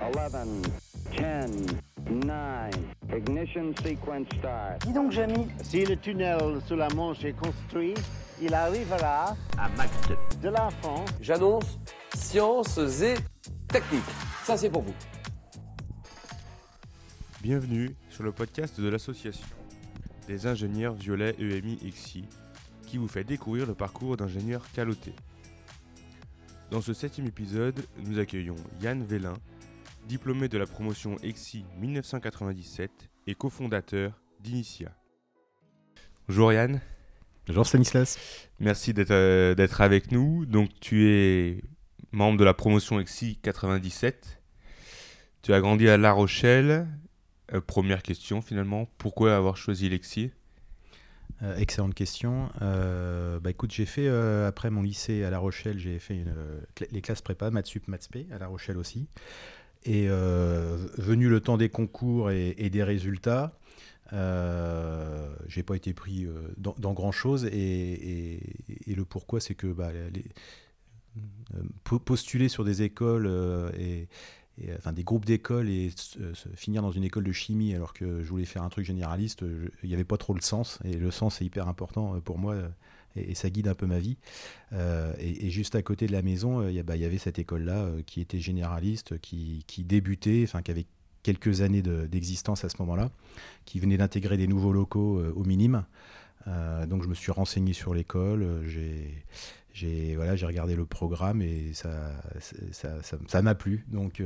11, 10, 9, ignition sequence start. Dis donc, Jamy, Si le tunnel sous la Manche est construit, il arrivera à 2. de la France J'annonce sciences et techniques. Ça, c'est pour vous. Bienvenue sur le podcast de l'association des ingénieurs Violet EMI XI qui vous fait découvrir le parcours d'ingénieur caloté. Dans ce septième épisode, nous accueillons Yann Vélin, diplômé de la promotion XI 1997 et cofondateur d'Initia. Bonjour Yann, Bonjour Stanislas. merci d'être euh, d'être avec nous. Donc tu es membre de la promotion XI 97. Tu as grandi à La Rochelle. Euh, première question finalement, pourquoi avoir choisi l'EXI? Euh, excellente question. Euh, bah écoute, j'ai fait euh, après mon lycée à La Rochelle, j'ai fait une, cl- les classes prépa, maths sup, maths à La Rochelle aussi. Et euh, venu le temps des concours et, des résultats, euh, j'ai pas été pris euh, dans, grand chose. Et, le pourquoi, c'est que bah, euh, po- postuler sur des écoles euh, et, enfin des groupes d'écoles et se finir dans une école de chimie alors que je voulais faire un truc généraliste, il n'y avait pas trop le sens. Et le sens est hyper important euh, pour moi euh, et, ça guide un peu ma vie. Euh, et, juste à côté de la maison, euh, bah, il y avait cette école-là euh, qui était généraliste, qui, qui débutait, enfin qui avait quelques années de- d'existence à ce moment-là, qui venait d'intégrer des nouveaux locaux au minimum. Donc je me suis renseigné sur l'école, j'ai regardé le programme et ça ça m'a plu. Donc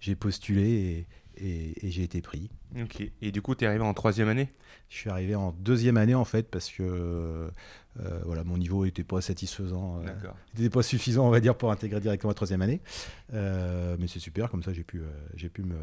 j'ai postulé et, j'ai été pris. Ok. Et du coup, tu es arrivé en troisième année? Je suis arrivé en deuxième année en fait parce que euh, voilà, mon niveau n'était pas satisfaisant, euh, n'était pas suffisant on va dire pour intégrer directement la troisième année. Euh, mais c'est super, comme ça j'ai pu, euh, j'ai pu me,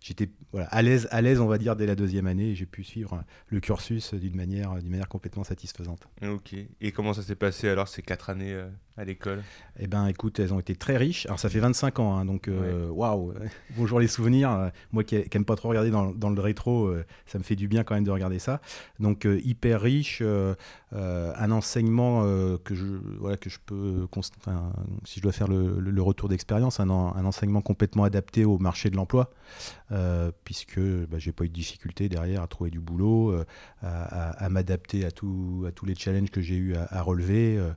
j'étais voilà, à l'aise, à l'aise on va dire dès la deuxième année et j'ai pu suivre le cursus d'une manière, d'une manière complètement satisfaisante. Ok. Et comment ça s'est passé alors ces quatre années euh, à l'école? Eh ben, écoute, elles ont été très riches. Alors, ça fait 25 ans, hein, donc euh, waouh. Bonjour les souvenirs. Euh, Moi qui n'aime pas trop regarder dans, dans le rétro, euh, ça me fait du bien quand même de regarder ça. Donc, euh, hyper riche, euh, euh, un enseignement euh, que je voilà que je peux, const- enfin, si je dois faire le, le- le retour d'expérience, un, en- un enseignement complètement adapté au marché de l'emploi, euh, puisque bah, j'ai pas eu de difficulté derrière à trouver du boulot, euh, à, m'adapter à, tous les challenges que j'ai eu à, relever. euh,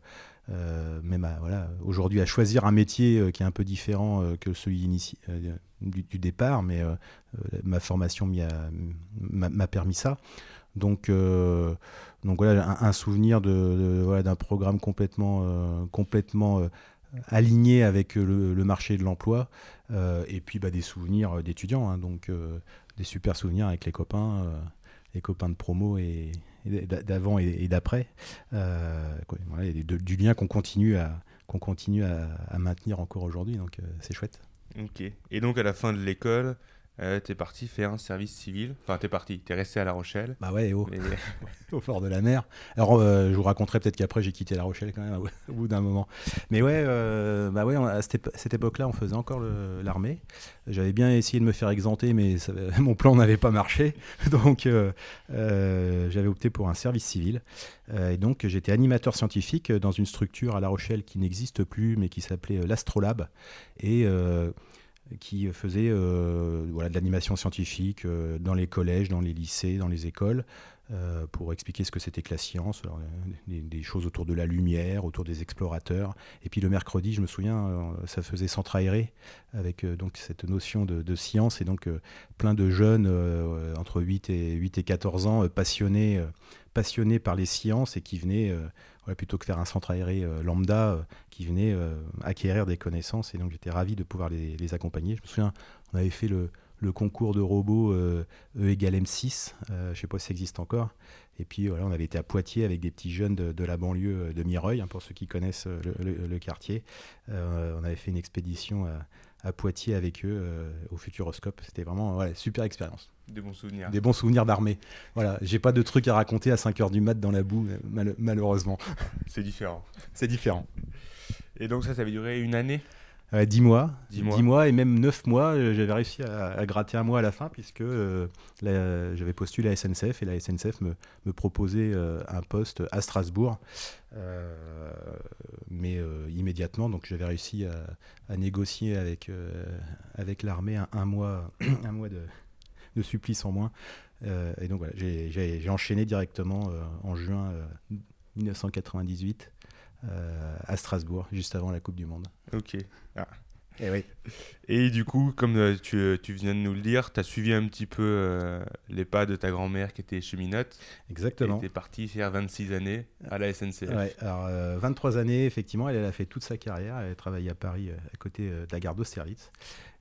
euh, même à, voilà, aujourd'hui à choisir un métier euh, qui est un peu différent euh, que celui euh, du, départ, mais euh, euh, ma formation m'a permis ça. Donc, euh, voilà, un, souvenir d'un programme complètement, euh, euh, aligné avec le, marché de l'emploi, euh, et puis bah, des souvenirs d'étudiants, hein, donc euh, des super souvenirs avec les copains, euh, les copains de promo et, d'avant et, d'après. Euh, voilà, du lien qu'on continue à qu'on continue à, maintenir encore aujourd'hui, donc euh, c'est chouette. Ok. Et donc à la fin de l'école, euh, t'es parti faire un service civil. Enfin, t'es parti, t'es resté à La Rochelle. Bah ouais, oh, Et- au fort de la mer. Alors, euh, je vous raconterai peut-être qu'après j'ai quitté La Rochelle quand même au bout d'un moment. Mais ouais, euh, bah ouais, on- à cette, épo- cette époque-là, on faisait encore l'armée. J'avais bien essayé de me faire exempter, mais ça- mon plan n'avait pas marché. Donc, euh, j'avais opté pour un service civil. Et donc, j'étais animateur scientifique dans une structure à La Rochelle qui n'existe plus, mais qui s'appelait l'Astrolabe. Et qui faisait euh, voilà, de l'animation scientifique euh, dans les collèges, dans les lycées, dans les écoles, euh, pour expliquer ce que c'était que la science, des, choses autour de la lumière, autour des explorateurs. Et puis le mercredi, je me souviens, ça faisait centre avec donc cette notion de, science, et donc plein de jeunes entre 8 et, 8 et 14 ans passionnés, passionnés par les sciences et qui venaient, euh, plutôt que faire un centre aéré euh, lambda, euh, qui venaient euh, acquérir des connaissances. Et donc j'étais ravi de pouvoir les, accompagner. Je me souviens, on avait fait le, concours de robots E égale M6, euh, je ne sais pas si ça existe encore. Et puis voilà, on avait été à Poitiers avec des petits jeunes de, la banlieue de Mireuil, hein, pour ceux qui connaissent le, le- quartier. On avait fait une expédition à Poitiers avec eux euh, au Futuroscope. C'était vraiment ouais, super expérience. Des bons souvenirs. Des bons souvenirs d'armée. Voilà, j'ai pas de trucs à raconter à 5h du mat dans la boue, mal- malheureusement. C'est différent. C'est différent. Et donc ça, ça avait duré une année? Ouais, 10 mois. Dix mois. et même 9 mois. euh, J'avais réussi à, à gratter un mois à la fin puisque euh, j'avais postulé à SNCF et la SNCF me, me proposait euh, un poste à Strasbourg. Euh, mais euh, immédiatement, donc j'avais réussi à, à négocier avec, euh, avec l'armée un, un mois, un mois de, de supplice en moins. Euh, et donc voilà, j'ai- enchaîné directement euh, en juin euh, 1998 euh, à Strasbourg, juste avant la Coupe du Monde. Ok. Et oui. Et du coup, comme euh, tu, tu viens de nous le dire, tu as suivi un petit peu euh, les pas de ta grand-mère qui était cheminote. Exactement. Tu es parti faire 26 années à la SNCF. Ouais, alors euh, 23 années, effectivement, elle, elle a fait toute sa carrière. Elle a travaillé à Paris, euh, à côté euh, de la gare d'Austerlitz.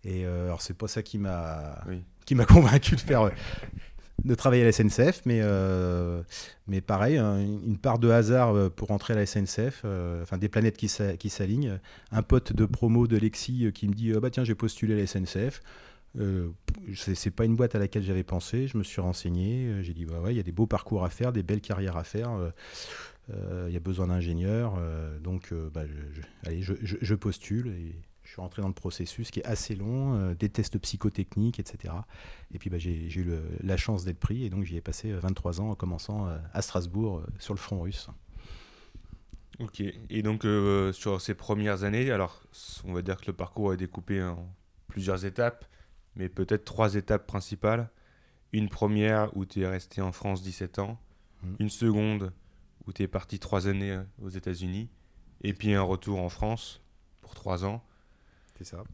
Et euh, alors, c'est pas ça qui m'a Oui. qui m'a convaincu de faire. De travailler à la SNCF, mais, euh, mais pareil, hein, une part de hasard euh, pour entrer à la SNCF, euh, enfin des planètes qui s'a- qui s'alignent. Un pote de promo de Lexi qui me dit bah tiens j'ai postulé à la SNCF. Euh, c'est pas une boîte à laquelle j'avais pensé. Je me suis renseigné. J'ai dit bah ouais, il y a des beaux parcours à faire, des belles carrières à faire. Il y a besoin d'ingénieurs. donc bah, allez, je, postule je suis rentré dans le processus qui est assez long, euh, des tests psychotechniques, etc. Et puis bah, j'ai eu le- la chance d'être pris et donc j'y ai passé euh, 23 ans en commençant euh, à Strasbourg euh, sur le front russe. Ok. Et donc, euh, sur ces premières années, alors, on va dire que le parcours est découpé en plusieurs étapes, mais peut-être trois étapes principales. Une première où tu es resté en France 17 ans, Mhm. une seconde où tu es parti trois années euh, aux États-Unis, et puis un retour en France pour trois ans. Ça.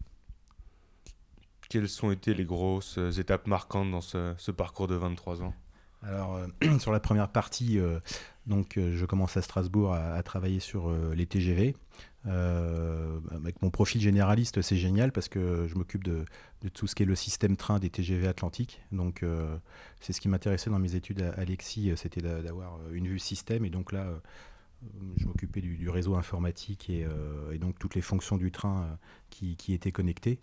Quelles ont été les grosses étapes marquantes dans ce, parcours de 23 ans? Alors, euh, sur la première partie, euh, donc, euh, je commence à Strasbourg à, travailler sur les TGV. Avec mon profil généraliste, c'est génial parce que je m'occupe de, tout ce qui est le système train des TGV Atlantiques. Donc, c'est ce qui m'intéressait dans mes études à Alexis, c'était d'a- d'avoir une vue système. Et donc là, je m'occupais du, réseau informatique et, euh, et donc toutes les fonctions du train euh, qui, étaient connectées.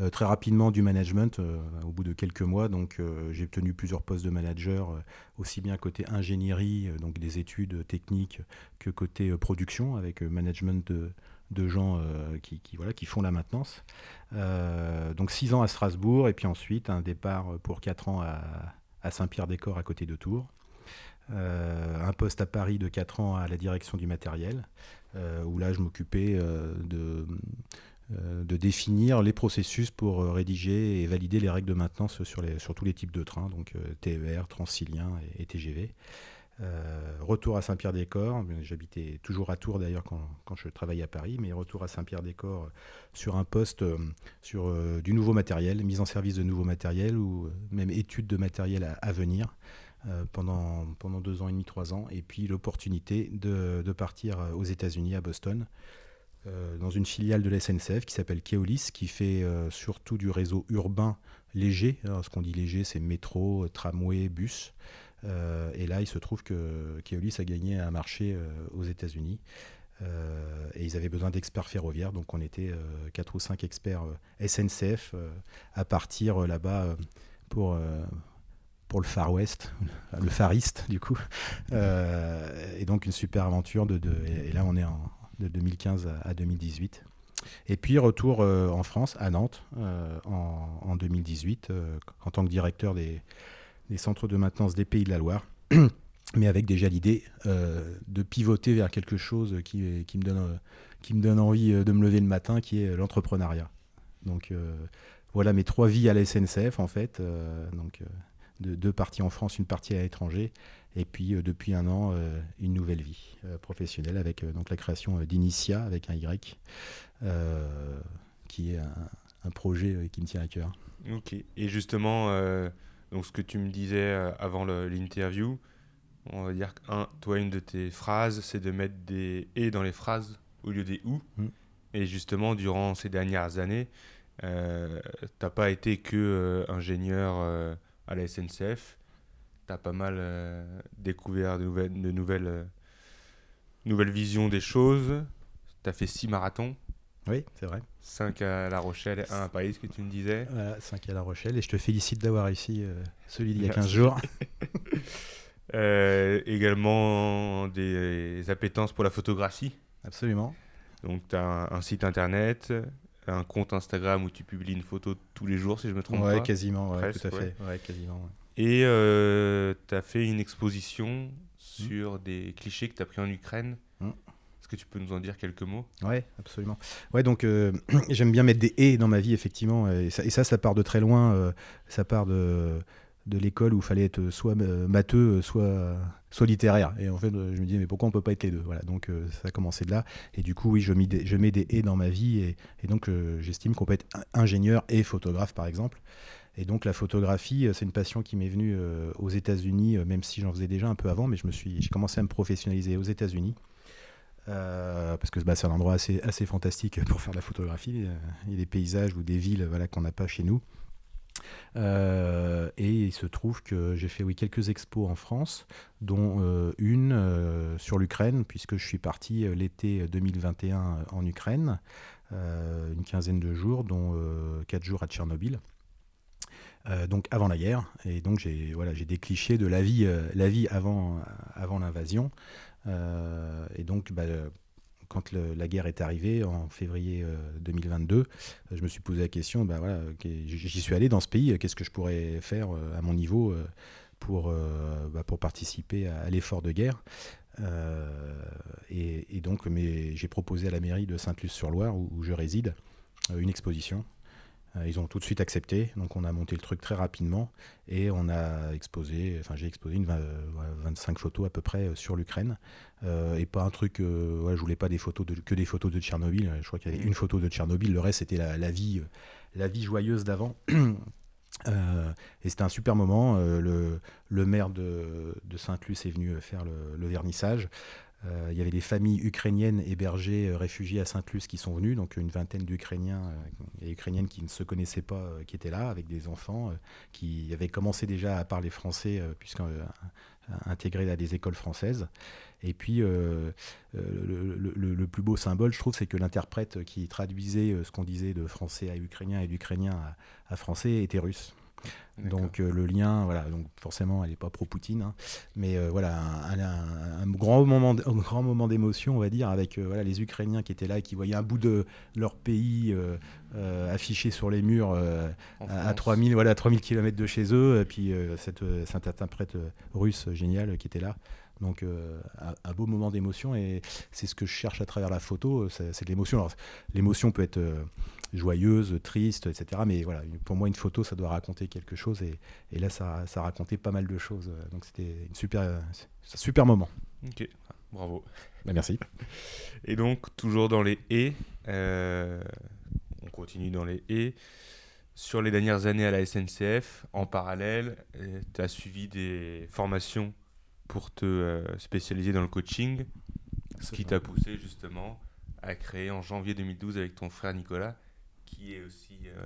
Euh, très rapidement, du management, euh, au bout de quelques mois. Donc, euh, j'ai obtenu plusieurs postes de manager, euh, aussi bien côté ingénierie, euh, donc des études techniques, que côté euh, production, avec euh, management de, gens euh, qui, voilà, qui font la maintenance. Euh, donc, six ans à Strasbourg, et puis ensuite, un départ pour quatre ans à, à Saint-Pierre-des-Corps, à côté de Tours. Euh, un poste à Paris de 4 ans à la direction du matériel, euh, où là je m'occupais euh, de, définir les processus pour rédiger et valider les règles de maintenance sur, tous les types de trains, donc TER, Transilien et, TGV. Retour à Saint-Pierre-des-Corps, j'habitais toujours à Tours d'ailleurs quand, je travaillais à Paris, mais retour à Saint-Pierre-des-Corps sur un poste sur du nouveau matériel, mise en service de nouveau matériel ou même étude de matériel à, venir pendant, pendant deux ans et demi, trois ans, et puis l'opportunité de, de partir euh, aux États-Unis, à Boston, euh, dans une filiale de la SNCF qui s'appelle Keolis, qui fait euh, surtout du réseau urbain léger. Ce qu'on dit léger, c'est métro, tramway, bus. Euh, et là, il se trouve que Keolis a gagné un marché euh, aux États-Unis. Euh, et ils avaient besoin d'experts ferroviaires, donc on était euh, quatre ou cinq experts euh, SNCF euh, à partir euh, là-bas euh, pour, euh, pour le Far West, le Far East du coup. Euh, et donc une super aventure de, et là on est en, de 2015 à, à 2018. Et puis retour euh, en France, à Nantes, euh, en, en 2018, euh, en tant que directeur des, des centres de maintenance des Pays de la Loire, mais avec déjà l'idée de pivoter vers quelque chose qui, qui, me donne, qui me donne envie de me lever le matin, qui est l'entrepreneuriat. Donc voilà mes trois vies à la SNCF en fait. donc de- deux parties en France, une partie à l'étranger, et puis euh, depuis un an une une nouvelle vie euh, professionnelle avec euh, donc la création euh, d'Initia avec un Y, euh, qui est un, un projet euh, qui me tient à cœur. Ok. Et justement, euh, donc ce que tu me disais euh, avant l'interview, on va dire que, un, toi, une de tes phrases, c'est de mettre des et dans les phrases au lieu des ou. Mm. Et justement, durant ces dernières années, euh, t'as pas été que euh, ingénieur euh, à la SNCF. T'as pas mal euh, découvert de nouvelles, de nouvelles, euh, nouvelles visions des choses. T'as fait six marathons, Oui, c'est vrai. 5 à La Rochelle et un à Paris, ce que tu me disais. Voilà, 5 à La Rochelle, et je te félicite d'avoir réussi euh, celui d'il y a Merci. 15 jours. Euh, également des appétences pour la photographie. Absolument. Donc, tu as un, un site internet, un compte Instagram où tu publies une photo tous les jours, si je me trompe Ouais, pas. quasiment, ouais, Presque, tout à ouais. fait. Ouais, quasiment. ouais. Et tu as fait une exposition sur des clichés que tu as pris en Ukraine. Mm. Est-ce que tu peux nous en dire quelques mots? Ouais, absolument. Ouais, donc euh, j'aime bien mettre des et dans ma vie, effectivement. Et ça, et ça, ça part de très loin. euh, ça part de, de l'école où il fallait être soit euh, matheux, soit, soit littéraire. Et en fait, euh, je me disais, mais pourquoi on peut pas être les deux? Voilà, donc euh, ça a commencé de là. Et du coup, oui, je mets des, je mets des et dans ma vie. Et, donc, euh, j'estime qu'on peut être in- ingénieur et photographe, par exemple. Et donc, la photographie, euh, c'est une passion qui m'est venue euh, aux États-Unis, euh, même si j'en faisais déjà un peu avant, mais j'ai commencé à me professionnaliser aux États-Unis. Euh, parce que bah, c'est un endroit assez, assez fantastique pour faire de la photographie. Euh, Il y a des paysages ou des villes voilà, qu'on n'a pas chez nous. Euh, et il se trouve que j'ai fait oui, quelques expos en France, dont euh, une euh, sur l'Ukraine, puisque je suis parti l'été 2021 en Ukraine, une quinzaine de jours, dont quatre jours à Tchernobyl. Donc avant la guerre, et donc j'ai voilà, des clichés de la vie, la vie avant, avant l'invasion. Et donc, bah, quand la guerre est arrivée en février euh, 2022, euh, je me suis posé la question, bah, voilà, j'y suis allé dans ce pays, euh, qu'est-ce que je pourrais faire euh, à mon niveau euh, pour, euh, bah, pour participer à, l'effort de guerre Euh, et, donc, j'ai proposé à la mairie de Sainte-Luce-sur-Loire, où, je réside, euh, une exposition. Euh, Ils ont tout de suite accepté, donc on a monté le truc très rapidement et on a exposé, enfin j'ai exposé une vingt- euh, ouais, 25 photos à peu près euh, sur l'Ukraine Euh, et pas un truc, je voulais pas des photos de, que des photos de Tchernobyl, je crois qu'il y avait une photo de Tchernobyl, le reste c'était la, vie, la vie joyeuse d'avant. Et c'était un super moment. le, maire de, de Sainte-Luce est venu faire le, le vernissage. Euh, il y avait des familles ukrainiennes hébergées, euh, réfugiées à Sainte-Luce qui sont venues, donc une vingtaine d'Ukrainiens euh, et Ukrainiennes qui ne se connaissaient pas, qui étaient là, avec des enfants, qui avaient commencé déjà à parler français, puisqu'intégrés intégrés à des écoles françaises. Et puis, le, plus beau symbole, je trouve, c'est que l'interprète qui traduisait ce qu'on disait de français à ukrainien et d'ukrainien à français était russe. Donc euh, le lien, voilà, donc forcément, elle n'est pas pro-Poutine, hein, mais euh, voilà, un, un- un grand moment, un grand moment d'émotion, on va dire, avec euh, voilà, les Ukrainiens qui étaient là et qui voyaient un bout de leur pays affiché sur les murs à, à France. 3000, voilà, à 3000 km de chez eux, et puis cette, cet interprète russe génial euh, qui était là. Donc euh, un, beau moment d'émotion et c'est ce que je cherche à travers la photo, c'est c'est de l'émotion. Alors l'émotion peut être euh, joyeuse, triste, etc. Mais voilà, pour moi une photo ça doit raconter quelque chose et, et là ça, ça racontait pas mal de choses. euh, Donc c'était une super, euh, un super moment. Ok, bravo. Bah, merci. Et donc, toujours dans les et, euh, on continue dans les et. Sur les dernières années à la SNCF, en parallèle, tu as suivi des formations pour te spécialiser dans le coaching, ce qui t'a poussé justement à créer en janvier 2012 avec ton frère Nicolas, qui est aussi euh,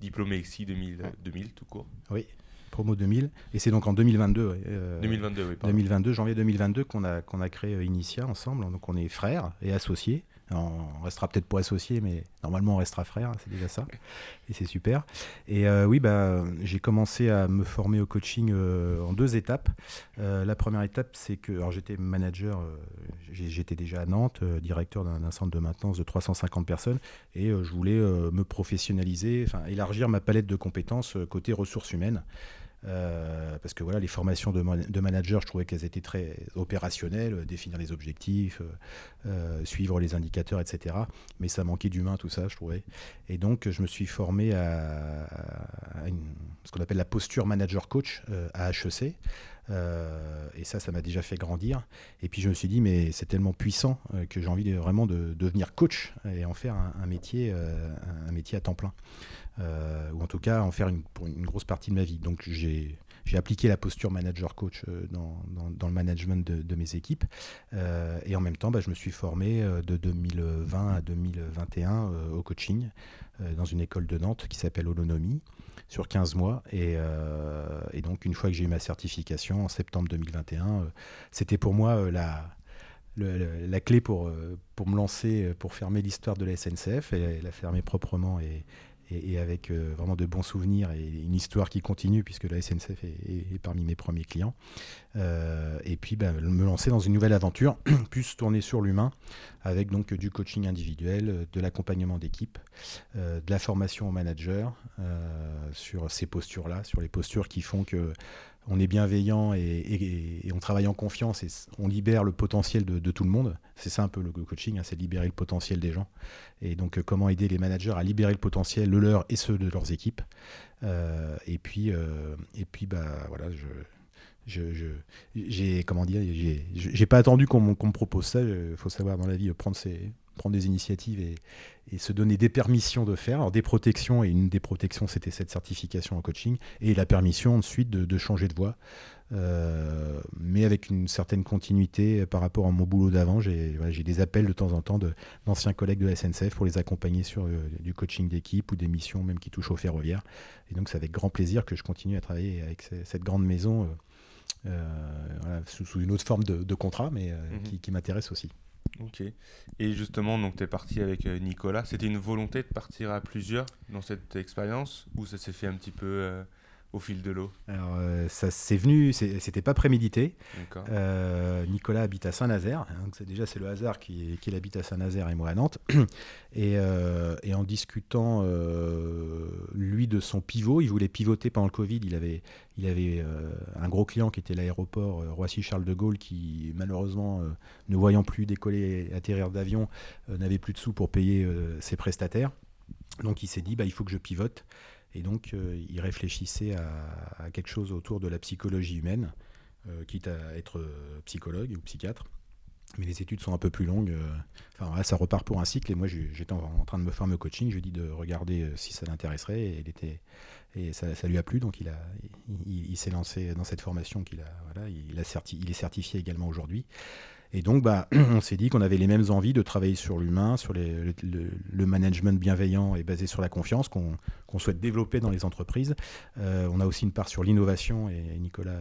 diplômé XI 2000, 2000 tout court. Oui, promo 2000 et c'est donc en 2022. ouais, euh, 2022, oui, pardon. 2022, janvier 2022 qu'on a, qu'on a créé euh, Initia ensemble. Donc on est frères et associés. On restera peut-être pas associés, mais normalement on restera frères, c'est déjà ça. Et c'est super. Et euh, oui, bah, j'ai commencé à me former au coaching euh, en deux étapes. Euh, la première étape, c'est que j'étais manager, j'étais déjà à Nantes, directeur d'un centre de maintenance de 350 personnes, et je voulais me professionnaliser, élargir ma palette de compétences côté ressources humaines. Euh, parce que voilà, les formations de, man- manager, je trouvais qu'elles étaient très opérationnelles, euh, définir les objectifs, euh, suivre les indicateurs, etc. Mais ça manquait d'humain, tout ça, je trouvais. Et donc, je me suis formé à, ce qu'on appelle la posture manager coach à HEC. Euh, et ça, ça m'a déjà fait grandir. Et puis je me suis dit, mais c'est tellement puissant euh, que j'ai envie vraiment de, devenir coach et en faire un, euh, métier à temps plein. Ou en tout cas en faire une, pour une grosse partie de ma vie. Donc j'ai appliqué la posture manager coach euh, dans, le management de, mes équipes. Et en même temps, bah, je me suis formé de 2020 à 2021 euh, au coaching dans une école de Nantes qui s'appelle Holonomie sur 15 mois. Et, euh, et donc, une fois que j'ai eu ma certification en septembre 2021, euh, c'était pour moi euh, la, la clé pour, pour me lancer, pour fermer l'histoire de la SNCF et la fermer proprement et, et, avec vraiment de bons souvenirs et une histoire qui continue puisque la SNCF est, parmi mes premiers clients. et puis bah, me lancer dans une nouvelle aventure, plus tourner sur l'humain, avec donc du coaching individuel, de l'accompagnement d'équipe, de la formation au manager sur ces postures-là, sur les postures qui font que on est bienveillant et, on travaille en confiance et on libère le potentiel de, tout le monde. C'est ça un peu le coaching, hein, c'est libérer le potentiel des gens. Et donc euh, comment aider les managers à libérer le potentiel, le leur et ceux de leurs équipes. Euh, et puis, euh, et puis bah voilà, je, j'ai pas attendu qu'on me propose ça. Il faut savoir dans la vie prendre ses, prendre des initiatives et, se donner des permissions de faire. Alors des protections, et une des protections, c'était cette certification en coaching, et la permission ensuite de, changer de voie, euh, mais avec une certaine continuité par rapport à mon boulot d'avant. J'ai des appels de temps en temps d'anciens collègues de la SNCF pour les accompagner sur euh, du coaching d'équipe ou des missions même qui touchent au ferroviaire. Et donc c'est avec grand plaisir que je continue à travailler avec cette grande maison. Euh, sous, une autre forme de, contrat, mais mhm. qui m'intéresse aussi. Ok. Et justement, donc tu es parti avec euh, Nicolas. C'était une volonté de partir à plusieurs dans cette expérience ou ça s'est fait un petit peu euh, au fil de l'eau Alors, euh, ça s'est venu, c'était pas prémédité. Euh, Nicolas habite à Saint-Nazaire, hein, donc déjà c'est le hasard qu'il qui habite à Saint-Nazaire et moi à Nantes. Et, euh, et en discutant, lui, de son pivot, il voulait pivoter pendant le Covid. Il avait, il avait un gros client qui était l'aéroport Roissy-Charles de Gaulle, qui malheureusement, ne voyant plus décoller et atterrir d'avion, n'avait plus de sous pour payer ses prestataires. Donc il s'est dit, bah, il faut que je pivote. Et donc, euh, il réfléchissait à, quelque chose autour de la psychologie humaine, euh, quitte à être euh, psychologue ou psychiatre. Mais les études sont un peu plus longues. Enfin, ça repart pour un cycle. Et moi, j'étais en, train de me former au coaching. Je lui ai dit de regarder si ça l'intéresserait. Et, il était, et ça, lui a plu. Donc, il, il, s'est lancé dans cette formation. Qu'il a, voilà, il, a il est certifié également aujourd'hui. Et donc, bah, on s'est dit qu'on avait les mêmes envies de travailler sur l'humain, sur le, management bienveillant et basé sur la confiance qu'on souhaite développer dans les entreprises. Euh, on a aussi une part sur l'innovation et Nicolas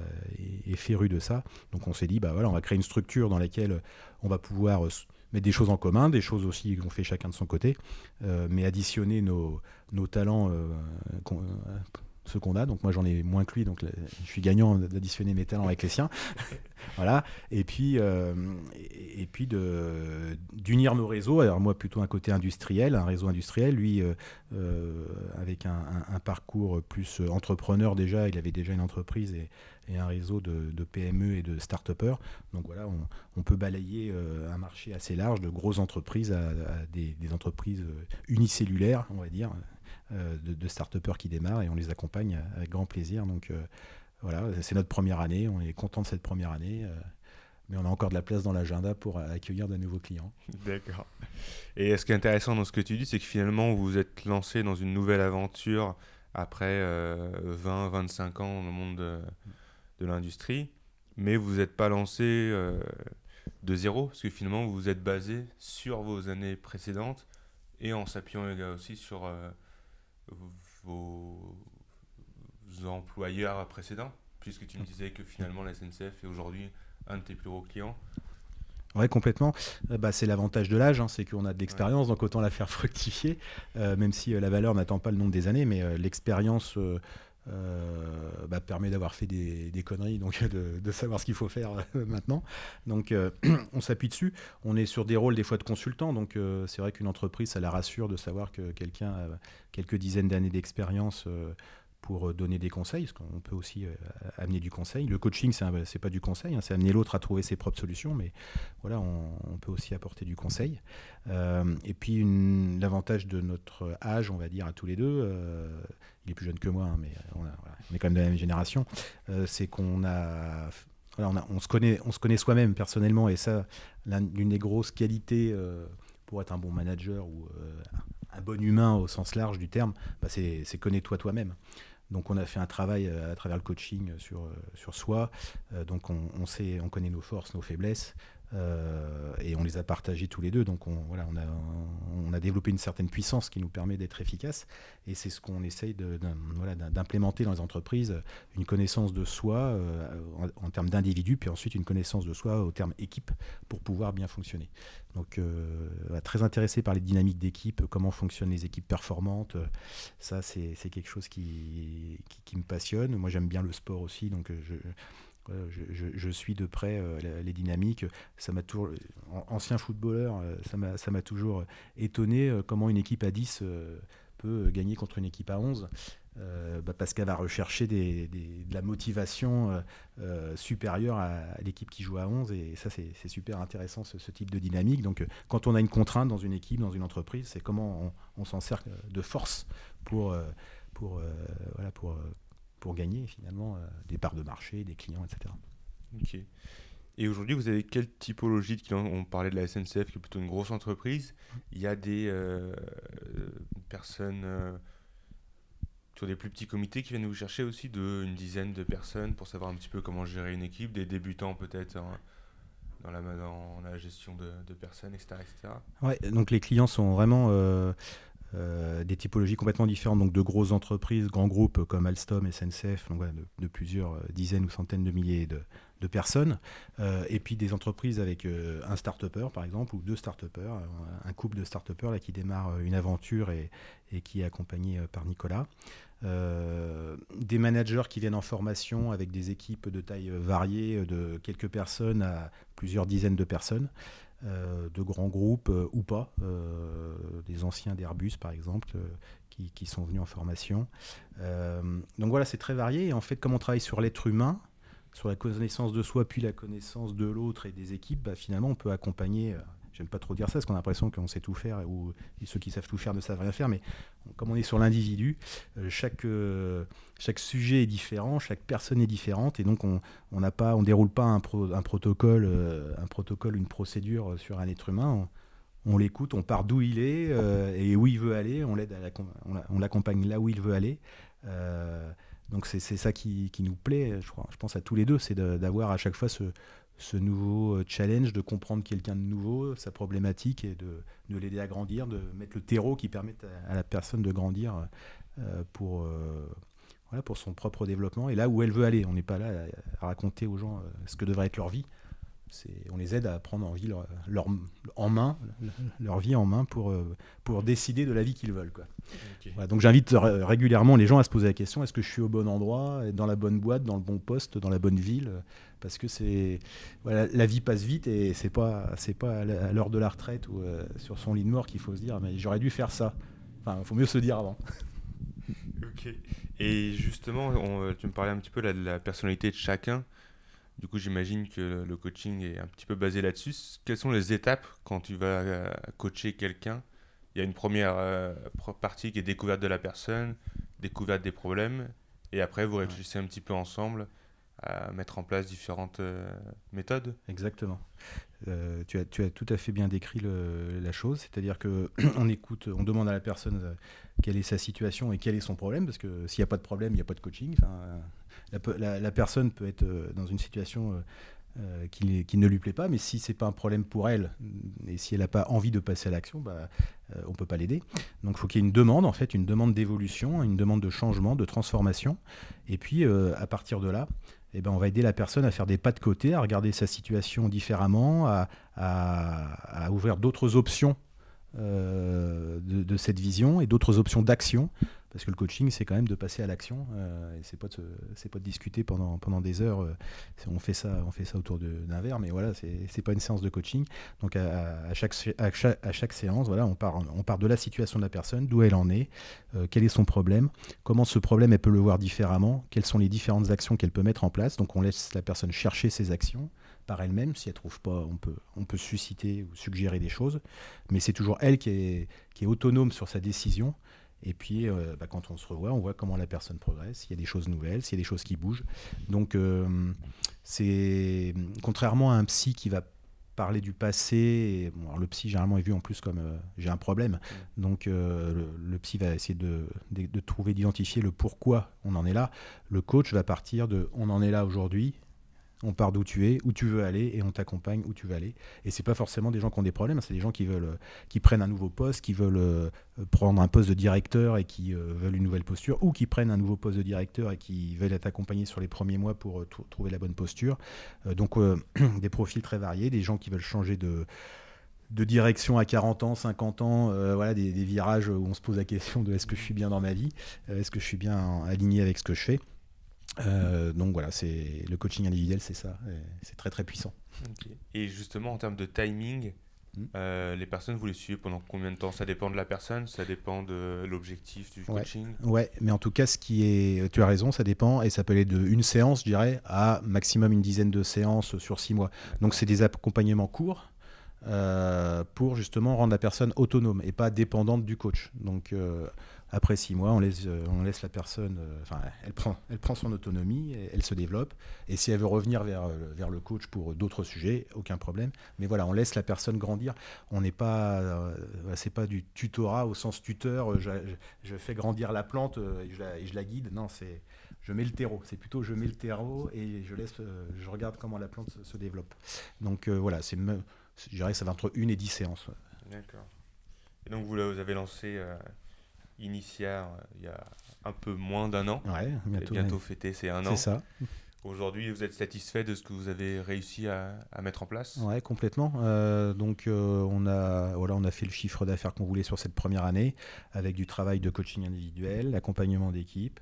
est, féru de ça. Donc, on s'est dit, bah, voilà, on va créer une structure dans laquelle on va pouvoir euh, mettre des choses en commun, des choses aussi qu'on fait chacun de son côté, euh, mais additionner nos, nos talents ce qu'on a. Donc moi j'en ai moins que lui, donc je suis gagnant d'additionner mes talents avec les siens. voilà. Et puis, euh, et, puis d'unir nos réseaux. Alors moi plutôt un côté industriel, un réseau industriel. Lui euh, euh, avec un, parcours plus entrepreneur déjà, il avait déjà une entreprise et, un réseau de, PME et de start-upers. Donc voilà, on, peut balayer un marché assez large de grosses entreprises à, des, entreprises unicellulaires, on va dire, de, de start qui démarrent et on les accompagne avec grand plaisir. Donc euh, voilà, c'est notre première année, on est content de cette première année euh, mais on a encore de la place dans l'agenda pour accueillir de nouveaux clients. D'accord. Et ce qui est intéressant dans ce que tu dis, c'est que finalement, vous vous êtes lancé dans une nouvelle aventure après 20-25 ans dans le monde de, de l'industrie, mais vous n'êtes pas lancé de zéro, parce que finalement, vous vous êtes basé sur vos années précédentes et en s'appuyant aussi sur vos employeurs précédents Puisque tu me disais que finalement la SNCF est aujourd'hui un de tes plus gros clients. Oui, complètement. Euh, bah, c'est l'avantage de l'âge, hein, c'est qu'on a de l'expérience, donc autant la faire fructifier, euh, même si euh, la valeur n'attend pas le nombre des années, mais l'expérience euh, bah, permet d'avoir fait des, conneries, donc de, savoir ce qu'il faut faire euh, maintenant. Donc euh, on s'appuie dessus. On est sur des rôles des fois de consultant, donc c'est vrai qu'une entreprise, ça la rassure de savoir que quelqu'un a quelques dizaines d'années d'expérience pour donner des conseils, parce qu'on peut aussi amener du conseil. Le coaching, c'est n'est pas du conseil, hein, c'est amener l'autre à trouver ses propres solutions, mais voilà, on, peut aussi apporter du conseil. et puis l'avantage de notre âge, on va dire à tous les deux, il est plus jeune que moi, hein, mais on, est quand même de la même génération, euh, c'est qu'on a, on, se connaît, connaît soi-même personnellement, et ça, l'une des grosses qualités euh, pour être un bon manager ou euh, un bon humain au sens large du terme, bah, c'est connais-toi toi-même. Donc on a fait un travail à travers le coaching sur, sur soi. donc on, sait, on connaît nos forces, nos faiblesses. Euh, et on les a partagés tous les deux. Donc on, voilà, on, a, développé une certaine puissance qui nous permet d'être efficace. Et c'est ce qu'on essaye d'implémenter dans les entreprises, une connaissance de soi euh, en, termes d'individu, puis ensuite une connaissance de soi au terme équipe pour pouvoir bien fonctionner. Donc euh, très intéressé par les dynamiques d'équipe, comment fonctionnent les équipes performantes. Ça, c'est quelque chose qui, qui, me passionne. Moi, j'aime bien le sport aussi, donc je, je, suis de près euh, les dynamiques. Ça m'a toujours, ancien footballeur, euh, ça m'a toujours étonné euh, comment une équipe à 10 peut gagner contre une équipe à 11. Bah, parce qu'elle va rechercher de la motivation supérieure à, l'équipe qui joue à 11 et ça c'est super intéressant ce, type de dynamique donc quand on a une contrainte dans une équipe dans une entreprise c'est comment on, on s'en sert de force pour pour voilà pour pour gagner finalement euh, des parts de marché, des clients, etc. Ok. Et aujourd'hui, vous avez quelle typologie de clients? On parlait de la SNCF qui est plutôt une grosse entreprise. Il y a des euh, personnes euh, sur des plus petits comités qui viennent vous chercher aussi de une dizaine de personnes pour savoir un petit peu comment gérer une équipe, des débutants peut-être dans, la, dans la gestion de, de personnes, etc., etc. Ouais, donc les clients sont vraiment euh, des typologies complètement différentes, donc de grosses entreprises, grands groupes comme Alstom, SNCF, donc de, plusieurs euh, dizaines ou centaines de milliers de, personnes, euh, et puis des entreprises avec un start-upper par exemple, ou deux start-uppers, un couple de start-uppers qui démarre une aventure et, et qui est accompagné par Nicolas. des managers qui viennent en formation avec des équipes de taille variée, de quelques personnes à plusieurs dizaines de personnes. Euh, de grands groupes euh, ou pas, euh, des anciens d'Airbus par exemple, qui, sont venus en formation. donc voilà, c'est très varié. Et en fait, comme on travaille sur l'être humain, sur la connaissance de soi, puis la connaissance de l'autre et des équipes, bah, finalement, on peut accompagner j'aime pas trop dire ça, parce qu'on a l'impression qu'on sait tout faire, ou ceux qui savent tout faire ne savent rien faire, mais comme on est sur l'individu, euh, chaque, euh, chaque sujet est différent, chaque personne est différente, et donc on ne pas, on déroule pas un, protocole, euh, un protocole, une procédure sur un être humain. On, l'écoute, on part d'où il est et où il veut aller, on l'aide, on l'accompagne là où il veut aller. donc c'est ça qui, qui, nous plaît, je, je pense à tous les deux, c'est d'avoir à chaque fois ce, ce nouveau euh, challenge de comprendre quelqu'un de nouveau, sa problématique et de, de l'aider à grandir, de mettre le terreau qui permette à, la personne de grandir euh, euh, pour son propre développement et là où elle veut aller. On n'est pas là à, raconter aux gens ce que devrait être leur vie. On les aide à prendre en, vie leur, en main, leur vie en main pour, pour décider de la vie qu'ils veulent. Quoi. donc j'invite régulièrement les gens à se poser la question est-ce que je suis au bon endroit, dans la bonne boîte, dans le bon poste, dans la bonne ville? Parce que c'est voilà, la vie passe vite et c'est pas c'est pas à l'heure de la retraite ou euh, sur son lit de mort qu'il faut se dire mais j'aurais dû faire ça. Enfin, il faut mieux se dire avant. ok. Et justement, on, tu me parlais un petit peu de la personnalité de chacun. Du coup, j'imagine que le coaching est un petit peu basé là-dessus. Quelles sont les étapes quand tu vas euh, coacher quelqu'un? Il y a une première euh, partie qui est découverte de la personne, découverte des problèmes, et après vous réfléchissez un petit peu ensemble à mettre en place différentes euh, méthodes. Exactement. Euh, tu, as, tu as tout à fait bien décrit le, la chose, c'est-à-dire que on écoute, on demande à la personne quelle est sa situation et quel est son problème, parce que s'il n'y a pas de problème, il n'y a pas de coaching. Enfin, la, personne peut être dans une situation qui, qui, ne lui plaît pas, mais si c'est pas un problème pour elle et si elle n'a pas envie de passer à l'action, bah, on peut pas l'aider. Donc il faut qu'il y ait une demande, en fait, une demande d'évolution, une demande de changement, de transformation, et puis à partir de là, eh ben, on va aider la personne à faire des pas de côté, à regarder sa situation différemment, à ouvrir d'autres options euh, de, cette vision et d'autres options d'action. Parce que le coaching, c'est quand même de passer à l'action. Euh, et c'est pas de c'est pas de discuter pendant pendant des heures. Euh, on fait ça, on fait ça autour d'un verre, mais voilà, c'est pas une séance de coaching. Donc à, chaque, à, chaque, séance, voilà, on part on part de la situation de la personne, d'où elle en est, quel est son problème, comment ce problème elle peut le voir différemment, quelles sont les différentes actions qu'elle peut mettre en place. Donc on laisse la personne chercher ses actions par elle-même. Si elle trouve pas, on peut, on peut susciter ou suggérer des choses. Mais c'est toujours elle qui est, qui est autonome sur sa décision. Et puis, euh, bah, quand on se revoit, on voit comment la personne progresse, s'il y a des choses nouvelles, s'il y a des choses qui bougent. Donc, euh, c'est contrairement à un psy qui va parler du passé. le psy, généralement, est vu en plus comme euh, j'ai un problème. Donc, le, psy va essayer de, de, de trouver, d'identifier le pourquoi on en est là. Le coach va partir de on en est là aujourd'hui, on part d'où tu es, où tu veux aller, et on t'accompagne où tu veux aller. Et c'est pas forcément des gens qui ont des problèmes, c'est des gens qui veulent, euh, qui prennent un nouveau poste, qui veulent euh, prendre un poste de directeur et qui euh, veulent une nouvelle posture, ou qui prennent un nouveau poste de directeur et qui veulent être accompagnés sur les premiers mois pour trouver la bonne posture. donc des profils très variés, des gens qui veulent changer de direction à 40 ans, 50 ans, voilà, des, virages où on se pose la question de est-ce que je suis bien dans ma vie, est-ce que je suis bien aligné avec ce que je fais. Euh, donc voilà, c'est le coaching individuel, c'est ça, c'est très très puissant. Et justement en termes de timing, hmm. euh, les personnes vous les suivez pendant combien de temps? Ça dépend de la personne, ça dépend de l'objectif du coaching? Ouais, mais en tout cas, ce qui est, tu as raison, ça dépend et ça peut aller de une séance, je dirais, à maximum une dizaine de séances sur six mois. Donc c'est des accompagnements courts. Euh, pour justement rendre la personne autonome et pas dépendante du coach. Donc après six mois, on laisse, euh, on laisse la personne, euh, enfin, elle prend, elle prend son autonomie, elle se développe. Et si elle veut revenir vers, euh, vers le coach pour d'autres sujets, aucun problème. Mais voilà, on laisse la personne grandir. On n'est pas, c'est pas du tutorat au sens tuteur. Je, fais grandir la plante et je la, guide. Non, c'est, je mets le terreau. C'est plutôt je mets le terreau et je laisse, je regarde comment la plante se, développe. Donc voilà, c'est, je dirais, ça va entre une et dix séances. D'accord. Et donc vous, avez lancé euh, il y a un peu moins d'un an. Ouais, bientôt, bientôt fêté c'est un an. C'est ça. Aujourd'hui, vous êtes satisfait de ce que vous avez réussi à, mettre en place? Ouais, complètement. Euh, donc, euh, on, a, voilà, on a fait le chiffre d'affaires qu'on voulait sur cette première année, avec du travail de coaching individuel, l'accompagnement d'équipe,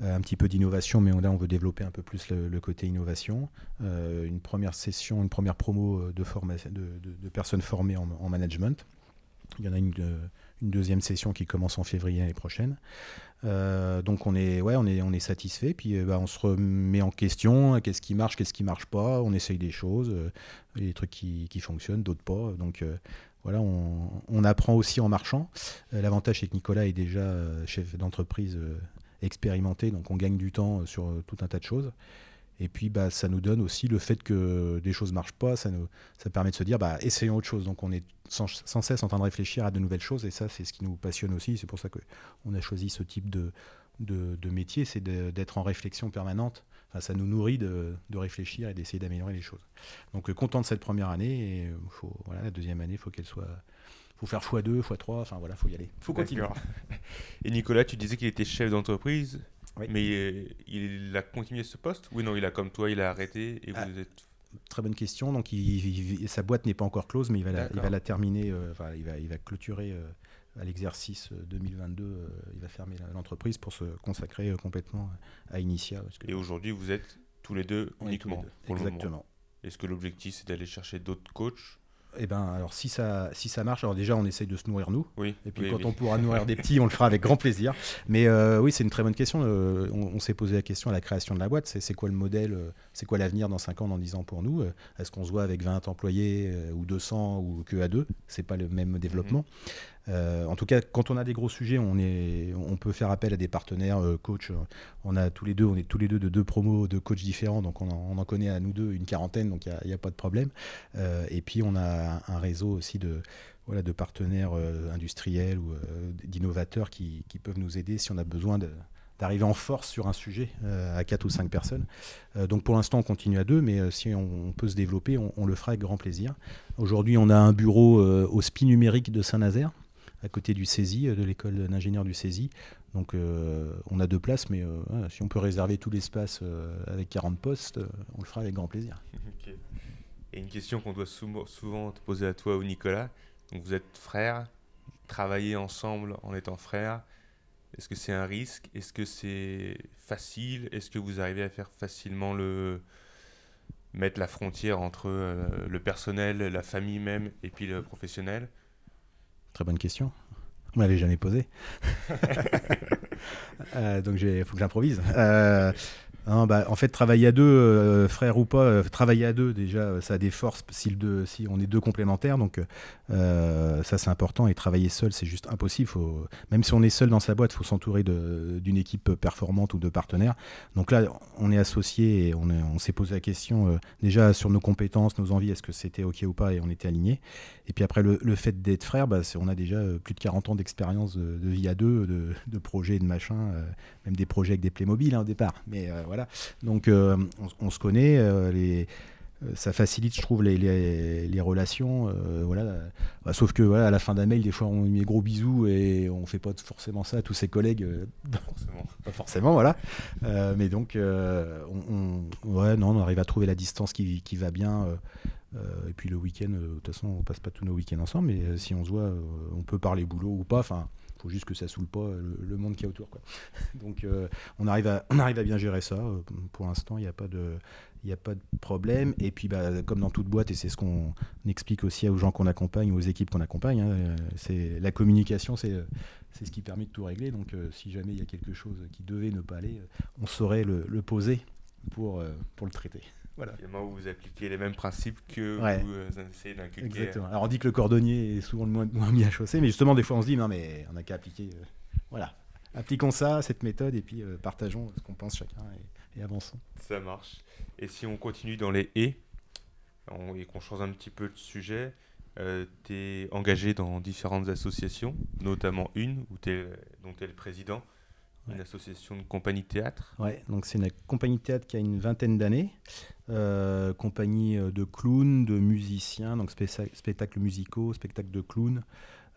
un petit peu d'innovation, mais là, on veut développer un peu plus le, côté innovation. une première session, une première promo de, de, de, personnes formées en, en, management. Il y en a une une deuxième session qui commence en février l'année prochaine. Euh, donc on est, ouais, on est, on est satisfait. Puis euh, bah, on se remet en question. Qu'est-ce qui marche, qu'est-ce qui marche pas. On essaye des choses, euh, des trucs qui, qui fonctionnent, d'autres pas. Donc voilà, on, on, apprend aussi en marchant. L'avantage c'est que Nicolas est déjà chef d'entreprise expérimenté, donc on gagne du temps sur tout un tas de choses. Et puis, bah, ça nous donne aussi le fait que des choses ne marchent pas, ça, nous, ça permet de se dire, bah, essayons autre chose. Donc, on est sans, cesse en train de réfléchir à de nouvelles choses, et ça, c'est ce qui nous passionne aussi. C'est pour ça qu'on a choisi ce type de, de, métier, c'est d'être en réflexion permanente. Enfin, ça nous nourrit de, de réfléchir et d'essayer d'améliorer les choses. Donc, euh, content de cette première année, et faut, voilà, la deuxième année, il faut qu'elle soit faut faire x2, x3, enfin voilà, faut y aller. faut continuer. Et Nicolas, tu disais qu'il était chef d'entreprise. Mais euh, il a continué ce poste Oui, non, il a comme toi, il a arrêté et vous ah, êtes... Très bonne question. Donc, il, sa boîte n'est pas encore close, mais il va, la, il va la terminer, euh, il, va, il va clôturer euh, à l'exercice 2022. il va fermer l'entreprise pour se consacrer complètement à Initia. Et aujourd'hui, vous êtes tous les deux uniquement Exactement. Est-ce que l'objectif, c'est d'aller chercher d'autres coachs eh ben, alors si ça, si ça marche, alors déjà on essaye de se nourrir nous. Oui, et puis quand on pourra nourrir des petits, on le fera avec grand plaisir. Mais euh, oui, c'est une très bonne question. Euh, on, s'est posé la question à la création de la boîte. C'est quoi le modèle euh, C'est quoi l'avenir dans 5 ans, dans 10 ans pour nous Est-ce qu'on se voit avec 20 employés ou 200 ou que à deux? C'est pas le même développement. Euh, en tout cas, quand on a des gros sujets, on, est, on peut faire appel à des partenaires, euh, coach. On a tous les deux, on est tous les deux de deux promos de coachs différents, donc on en, connaît à nous deux une quarantaine, donc il n'y a, pas de problème. Euh, et puis on a un, réseau aussi de, voilà, de partenaires industriels ou d'innovateurs qui, peuvent nous aider si on a besoin d'arriver en force sur un sujet à quatre ou cinq personnes. donc pour l'instant, on continue à deux, mais si on, peut se développer, on, on, le fera avec grand plaisir. Aujourd'hui, on a un bureau au SPI numérique de Saint-Nazaire à côté du CESI, euh, de l'école d'ingénieur du CESI. Donc euh, on a deux places, mais euh, si on peut réserver tout l'espace avec 40 postes, on le fera avec grand plaisir. Et une question qu'on doit souvent te poser à toi ou Nicolas. Donc vous êtes frères, travailler ensemble en étant frères. Est-ce que c'est un risque? Est-ce que c'est facile? Est-ce que vous arrivez à faire facilement le mettre la frontière entre le personnel, la famille même et puis le professionnel? Très bonne question. Vous m'avez jamais posé. euh, donc il faut que j'improvise. Euh, bah, en fait, travailler à deux, euh, frère ou pas, euh, travailler à deux, déjà, euh, ça a des forces si, on est deux complémentaires. Donc, ça, c'est important. Et travailler seul, c'est juste impossible. Même si on est seul dans sa boîte, il faut s'entourer d'une équipe performante ou de partenaires. Donc là, on est associé et on, s'est posé la question déjà sur nos compétences, nos envies, est-ce que c'était OK ou pas, et on était alignés. Et puis après, le, fait d'être frère, bah, on a déjà plus de 40 ans d'expérience de, vie à deux, de, projets et de machin, même des projets avec des Playmobil hein, au départ. Mais voilà. Donc euh, on, on se connaît. euh, les, euh, ça facilite, je trouve, les, les, les relations. voilà. Bah, sauf que voilà, à la fin d'un mail, des fois, on met des gros bisous et on fait pas forcément ça à tous ses collègues. Forcément. pas forcément, voilà. Mais donc, on, on- ouais, non, on arrive à trouver la distance qui, qui va bien. euh, et puis le week-end, euh, de toute façon, on passe pas tous nos week-ends ensemble, mais euh, si on se voit, on peut parler boulot ou pas. Enfin, faut juste que ça saoule pas le, monde qui est autour. Donc, euh, on, arrive à, on arrive à bien gérer ça. Euh, Pour l'instant, il n'y a pas de. Problème. Et puis, bah, comme dans toute boîte, et c'est ce qu'on explique aussi aux gens qu'on accompagne, aux équipes qu'on accompagne, hein, euh, c'est la communication, c'est ce qui permet de tout régler. Donc, si jamais il y a quelque chose qui devait ne pas aller, on saurait le, poser pour le traiter. Voilà. Finalement, vous appliquez les mêmes principes que Ouais. vous euh, essayez d'inculquer. Exactement. Alors, on dit que le cordonnier est souvent le moins, moins bien chaussé, mais justement, des fois, on se dit, non, mais on n'a qu'à appliquer. euh, voilà. Appliquons ça, cette méthode, et puis euh, partageons ce qu'on pense chacun et, et avançons. Ça marche. Et si on continue dans les et, on- et qu'on change un petit peu de sujet, tu es engagé dans différentes associations, notamment une où dont tu es le président, une Ouais. association de compagnie théâtre. Ouais, donc c'est une compagnie théâtre qui a une vingtaine d'années, euh, compagnie euh, de clowns, de musiciens, donc spectacles musicaux, spectacles de clowns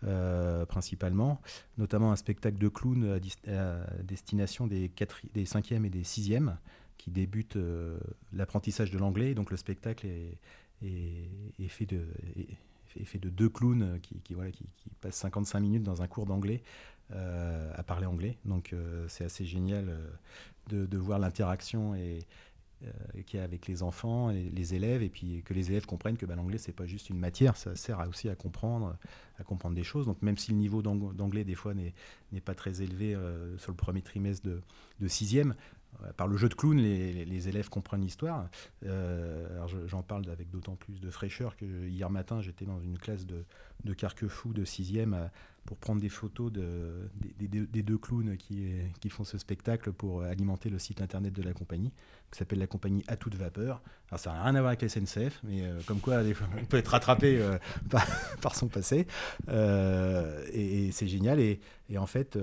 euh, principalement, notamment un spectacle de clowns à, destination des, quatri- des 5e et des 6e qui débutent euh, l'apprentissage de l'anglais. Donc le spectacle est, est- est fait de, est- est fait de deux clowns qui, qui, voilà, qui, qui passent 55 minutes dans un cours d'anglais à parler anglais. Donc euh, c'est assez génial euh, de, voir l'interaction et euh, qu'il y a avec les enfants et les élèves et puis que les élèves comprennent que bah, l'anglais c'est pas juste une matière ça sert à- aussi à comprendre à comprendre des choses donc même si le niveau d'ang- d'anglais des fois n'est pas très élevé euh, sur le premier trimestre de, sixième euh, par le jeu de clown, les, élèves comprennent l'histoire. Euh, J'en parle avec d'autant plus de fraîcheur que hier matin, j'étais dans une classe de, de carquefou de 6e euh, pour prendre des photos de, des, deux clowns qui, qui font ce spectacle pour alimenter le site internet de la compagnie, qui s'appelle la compagnie À toute vapeur. Alors ça n'a rien à voir avec la SNCF, mais euh, comme quoi on peut être rattrapé euh, par, son passé. Euh, et c'est génial. Et, et en fait,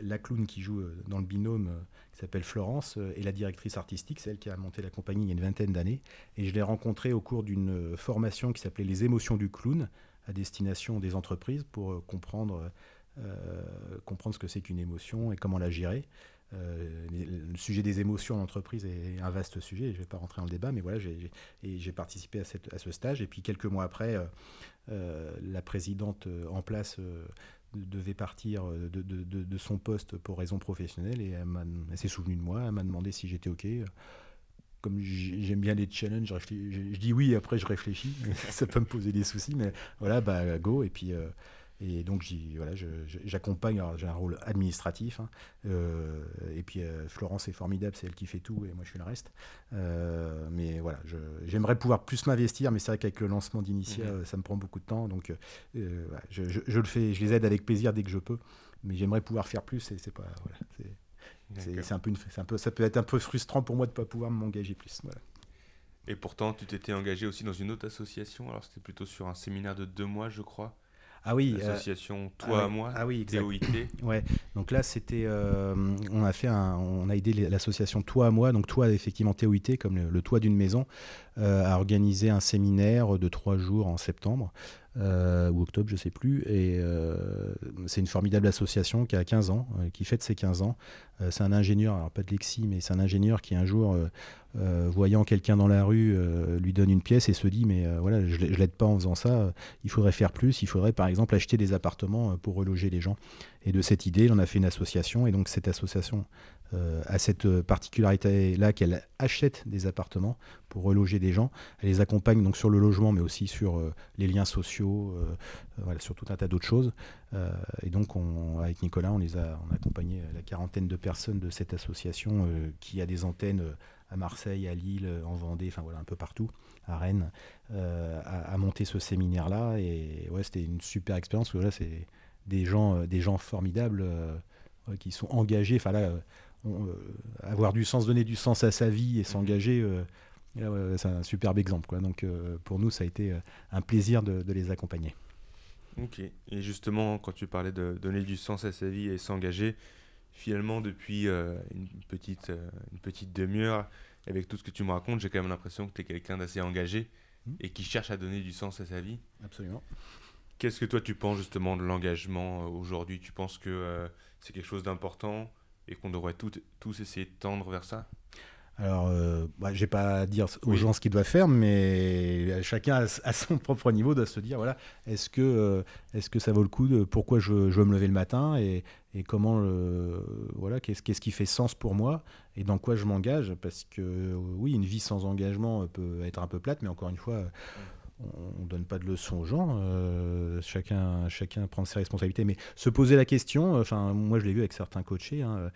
la clown qui joue dans le binôme, qui s'appelle Florence, est la directrice artistique, c'est elle qui a monté la compagnie il y a une vingtaine d'années. Et je l'ai rencontrée au cours d'une formation qui s'appelait Les émotions du clown, à destination des entreprises, pour euh, comprendre, euh, comprendre ce que c'est qu'une émotion et comment la gérer. Euh, le sujet des émotions en entreprise est un vaste sujet, je ne vais pas rentrer dans le débat, mais voilà, j'ai participé à, cette- à ce stage. Et puis quelques mois après, euh, euh, la présidente euh, en place euh, devait partir euh, de, de- son poste pour raison professionnelle et elle s'est souvenue de moi, elle m'a demandé si j'étais OK. Comme j'ai- j'aime bien les challenges, je, dis oui, après je réfléchis, ça peut me poser des soucis, mais voilà, bah go. Et puis euh, et donc voilà, j'accompagne, j'ai un rôle administratif, hein, euh, et puis euh, Florence est formidable, c'est elle qui fait tout et moi je fais le reste. Mais voilà, j'aimerais pouvoir plus m'investir, mais c'est vrai qu'avec le lancement d'Initia, Mhm. ça me prend beaucoup de temps, donc voilà, je, je- je le fais, je les aide avec plaisir dès que je peux, mais j'aimerais pouvoir faire plus, et c'est pas, voilà, c'est- un peu, une- c'est un peu, ça peut être un peu frustrant pour moi de pas pouvoir m'engager plus. Voilà. Et pourtant, tu t'étais engagé aussi dans une autre association. Alors, c'était plutôt sur un séminaire de deux mois, je crois. Ah oui, euh, L'association ah Toi à oui, moi, ah oui, exact. TOIT. Ouais, donc là c'était, euh, on a fait un, on a aidé l'association Toi à moi, donc Toi effectivement TOIT comme le, le toit d'une maison, euh, à organiser un séminaire de trois jours en septembre euh, ou octobre, je sais plus. Et euh, c'est une formidable association qui a 15 ans, euh, qui fête ses 15 ans. C'est un ingénieur, alors pas de Lexi, mais c'est un ingénieur qui un jour, voyant quelqu'un dans la rue, lui donne une pièce et se dit mais voilà, je, je l'aide pas en faisant ça. Il faudrait faire plus. Il faudrait par exemple acheter des appartements pour reloger les gens. Et de cette idée, on a fait une association. Et donc cette association euh, a cette euh, particularité-là qu'elle achète des appartements pour reloger des gens. Elle les accompagne donc sur le logement, mais aussi sur euh, les liens sociaux, euh, voilà, sur tout un tas d'autres choses. Et donc on, avec Nicolas, on les a, accompagné la quarantaine de personnes de cette association qui a des antennes à Marseille, à Lille, en Vendée, enfin voilà, un peu partout, à Rennes, à, monter ce séminaire-là. Et ouais, c'était une super expérience. là, c'est des gens, des gens formidables qui sont engagés. Enfin là, on, euh, avoir du sens, donner du sens à sa vie et s'engager, euh, là, ouais, c'est un superbe exemple. Quoi. Donc euh, pour nous, ça a été euh, un plaisir de, de les accompagner. Ok. Et justement, quand tu parlais de donner du sens à sa vie et s'engager, finalement, depuis euh, une petite, euh, une petite demi-heure, avec tout ce que tu me racontes, j'ai quand même l'impression que tu es quelqu'un d'assez engagé Mhm. et qui cherche à donner du sens à sa vie. Absolument. Qu'est-ce que toi tu penses justement de l'engagement euh, aujourd'hui? Tu penses que euh, c'est quelque chose d'important? Et qu'on devrait tout- tous essayer de tendre vers ça? Alors, euh, bah, j'ai pas à dire aux Oui. gens ce qu'ils doivent faire, mais chacun à, son propre niveau doit se dire voilà, est-ce que, euh, est-ce que ça vaut le coup de pourquoi je, je veux me lever le matin et, et comment voilà, qu'est-ce, qu'est-ce qui fait sens pour moi et dans quoi je m'engage? Parce que euh, oui, une vie sans engagement peut être un peu plate, mais encore une fois. On ne donne pas de leçons aux gens, euh, chacun, chacun prend ses responsabilités. Mais se poser la question, enfin, moi je l'ai vu avec certains coachés, hein, euh,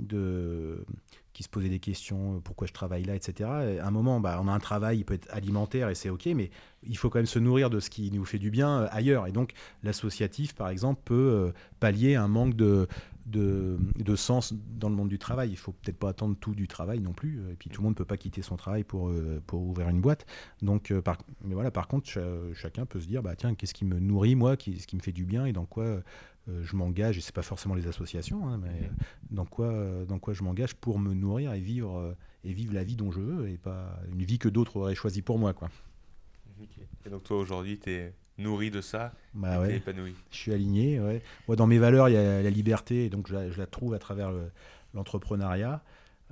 de, qui se posaient des questions, euh, pourquoi je travaille là, etc. Et à un moment, bah, on a un travail, il peut être alimentaire et c'est OK, mais il faut quand même se nourrir de ce qui nous fait du bien euh, ailleurs. Et donc, l'associatif, par exemple, peut euh, pallier un manque de, de, de sens dans le monde du travail. Il faut peut-être pas attendre tout du travail non plus. Et puis, tout le monde ne peut pas quitter son travail pour, euh, pour ouvrir une boîte. Donc, euh, mais voilà, par contre, cha- chacun peut se dire, bah, tiens, qu'est-ce qui me nourrit, moi, qui, ce qui me fait du bien et dans quoi euh, je m'engage. Et c'est pas forcément les associations, hein, mais euh, dans quoi, euh, dans quoi je m'engage pour me nourrir et vivre, euh, et vivre la vie dont je veux et pas une vie que d'autres auraient choisie pour moi. Quoi. Et donc toi aujourd'hui tu es nourri de ça Bah ouais. épanoui. Je suis aligné. Ouais. Moi, dans mes valeurs, il y a la liberté, et donc je la, je la trouve à travers le- l'entrepreneuriat.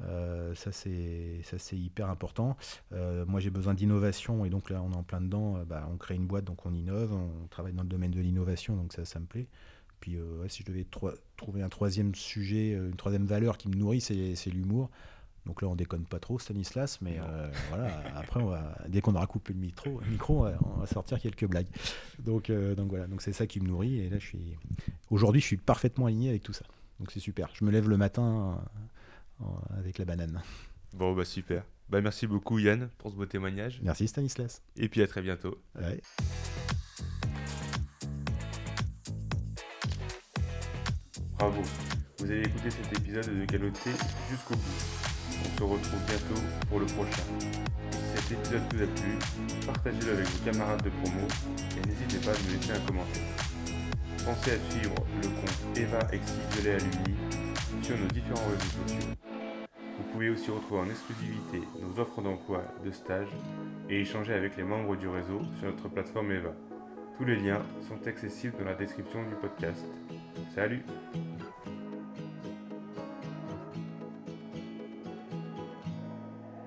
Euh, ça, c'est hyper important. Euh, moi, j'ai besoin d'innovation, et donc là, on est en plein dedans. Euh, bah, on crée une boîte, donc on innove. On travaille dans le domaine de l'innovation, donc ça, ça me plaît. Puis, euh, ouais, si je devais trouver un troisième sujet, euh, une troisième valeur qui me nourrit, c'est l'humour. Donc là, on déconne pas trop, Stanislas, mais euh, voilà. Après, on va, dès qu'on aura coupé le micro, on va- sortir quelques blagues. Donc, euh, donc voilà, donc c'est ça qui me nourrit. Et là, je suis aujourd'hui, je suis parfaitement aligné avec tout ça. Donc c'est super. Je me lève le matin euh, avec la banane. Bon bah super. Bah merci beaucoup Yann pour ce beau témoignage Merci Stanislas. et puis à très bientôt. Ouais. Bravo. Vous avez écouté cet épisode de Galoté jusqu'au bout. On se retrouve bientôt pour le prochain. Si cet épisode vous a plu, partagez-le avec vos camarades de promo et n'hésitez pas à me laisser un commentaire. Pensez à suivre le compte Eva Exi Violet Alumni sur nos différents réseaux sociaux. Vous pouvez aussi retrouver en exclusivité nos offres d'emploi, de stage et échanger avec les membres du réseau sur notre plateforme Eva. Tous les liens sont accessibles dans la description du podcast. Salut